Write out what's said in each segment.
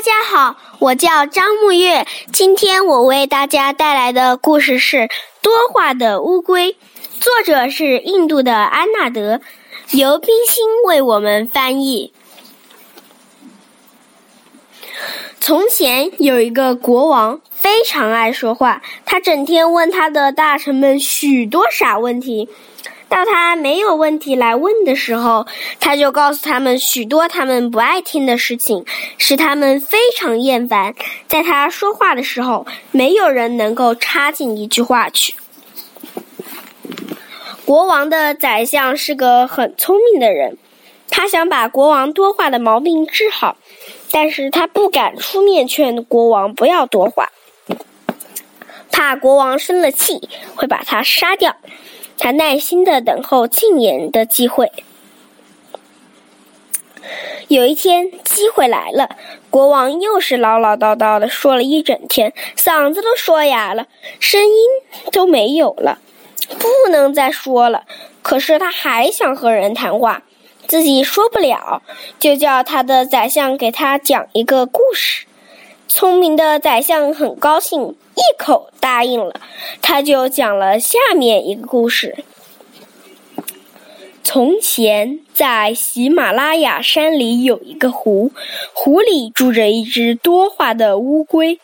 大家好，我叫张沐月。今天我为大家带来的故事是《多话的乌龟》，作者是印度的安纳德，由冰心为我们翻译。从前有一个国王，非常爱说话，他整天问他的大臣们许多傻问题。到他没有问题来问的时候，他就告诉他们许多他们不爱听的事情，使他们非常厌烦。在他说话的时候，没有人能够插进一句话去。国王的宰相是个很聪明的人，他想把国王多话的毛病治好，但是他不敢出面劝国王不要多话，怕国王生了气会把他杀掉。他耐心的等候进言的机会。有一天，机会来了，国王又是唠唠叨叨的说了一整天，嗓子都说哑了，声音都没有了，不能再说了。可是他还想和人谈话，自己说不了，就叫他的宰相给他讲一个故事。聪明的宰相很高兴。一口答应了，他就讲了下面一个故事。从前，在喜马拉雅山里有一个湖，湖里住着一只多话的乌龟。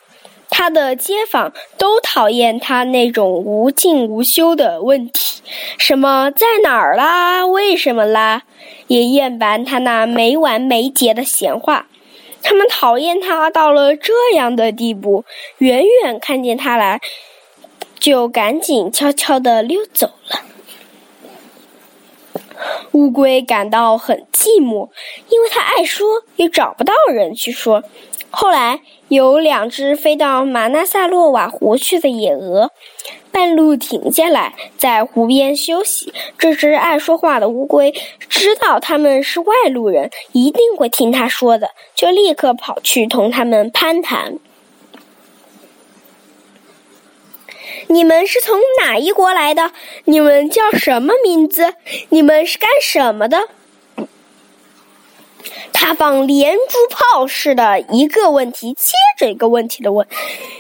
他的街坊都讨厌他那种无尽无休的问题，什么在哪儿啦，为什么啦，也厌烦他那没完没结的闲话。他们讨厌他到了这样的地步，远远看见他来，就赶紧悄悄地溜走了。乌龟感到很寂寞，因为它爱说，又找不到人去说。后来有两只飞到马纳萨洛瓦湖去的野鹅。半路停下来，在湖边休息。这只爱说话的乌龟知道他们是外路人，一定会听他说的，就立刻跑去同他们攀谈。你们是从哪一国来的？你们叫什么名字？你们是干什么的？他放连珠炮似的，一个问题接着一个问题的问，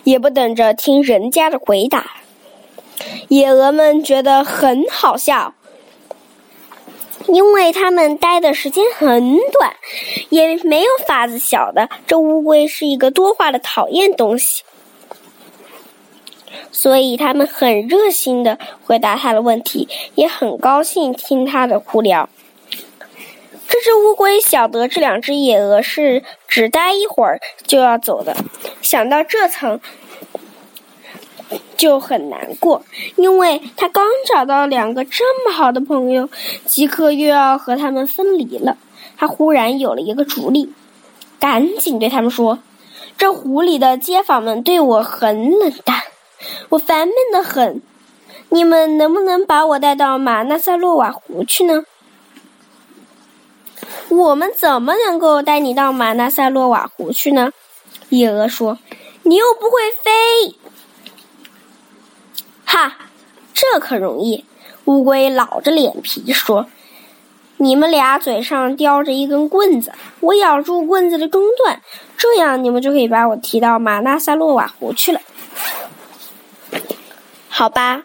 也不等着听人家的回答。野鹅们觉得很好笑，因为他们待的时间很短，也没有法子晓得这乌龟是一个多话的讨厌东西，所以他们很热心的回答他的问题，也很高兴听他的胡聊。这只乌龟晓得这两只野鹅是只待一会儿就要走的，想到这层。就很难过，因为他刚找到两个这么好的朋友，即刻又要和他们分离了。他忽然有了一个主意，赶紧对他们说：“这湖里的街坊们对我很冷淡，我烦闷的很。你们能不能把我带到马纳萨洛瓦湖去呢？”“我们怎么能够带你到马纳塞洛瓦湖去呢？”野鹅说：“你又不会飞。”这可容易！乌龟老着脸皮说：“你们俩嘴上叼着一根棍子，我咬住棍子的中段，这样你们就可以把我提到马纳萨洛瓦湖去了。”好吧，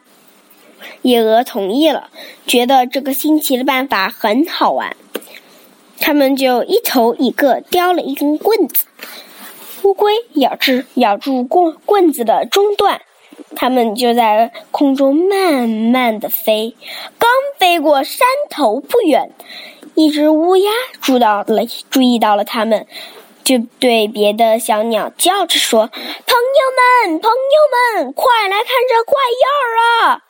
野鹅同意了，觉得这个新奇的办法很好玩。他们就一头一个叼了一根棍子，乌龟咬住咬住棍棍子的中段。他们就在空中慢慢的飞，刚飞过山头不远，一只乌鸦注到了注意到了他们，就对别的小鸟叫着说：“朋友们，朋友们，快来看这怪样儿啊！”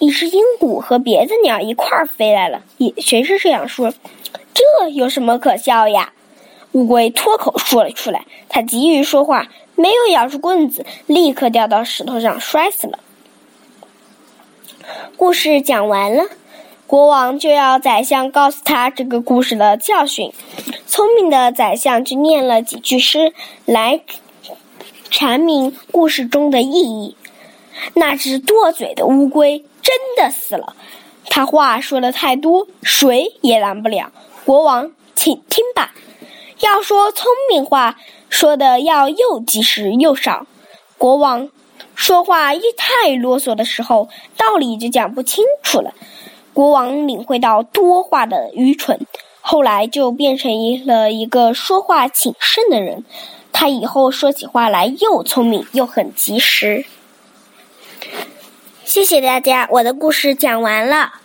一只鹦鹉和别的鸟一块儿飞来了，也全是这样说：“这有什么可笑呀？”乌龟脱口说了出来，它急于说话。没有咬住棍子，立刻掉到石头上摔死了。故事讲完了，国王就要宰相告诉他这个故事的教训。聪明的宰相就念了几句诗来阐明故事中的意义。那只剁嘴的乌龟真的死了，他话说的太多，谁也拦不了。国王，请听吧。要说聪明话，说的要又及时又少。国王说话一太啰嗦的时候，道理就讲不清楚了。国王领会到多话的愚蠢，后来就变成了一个说话谨慎的人。他以后说起话来又聪明又很及时。谢谢大家，我的故事讲完了。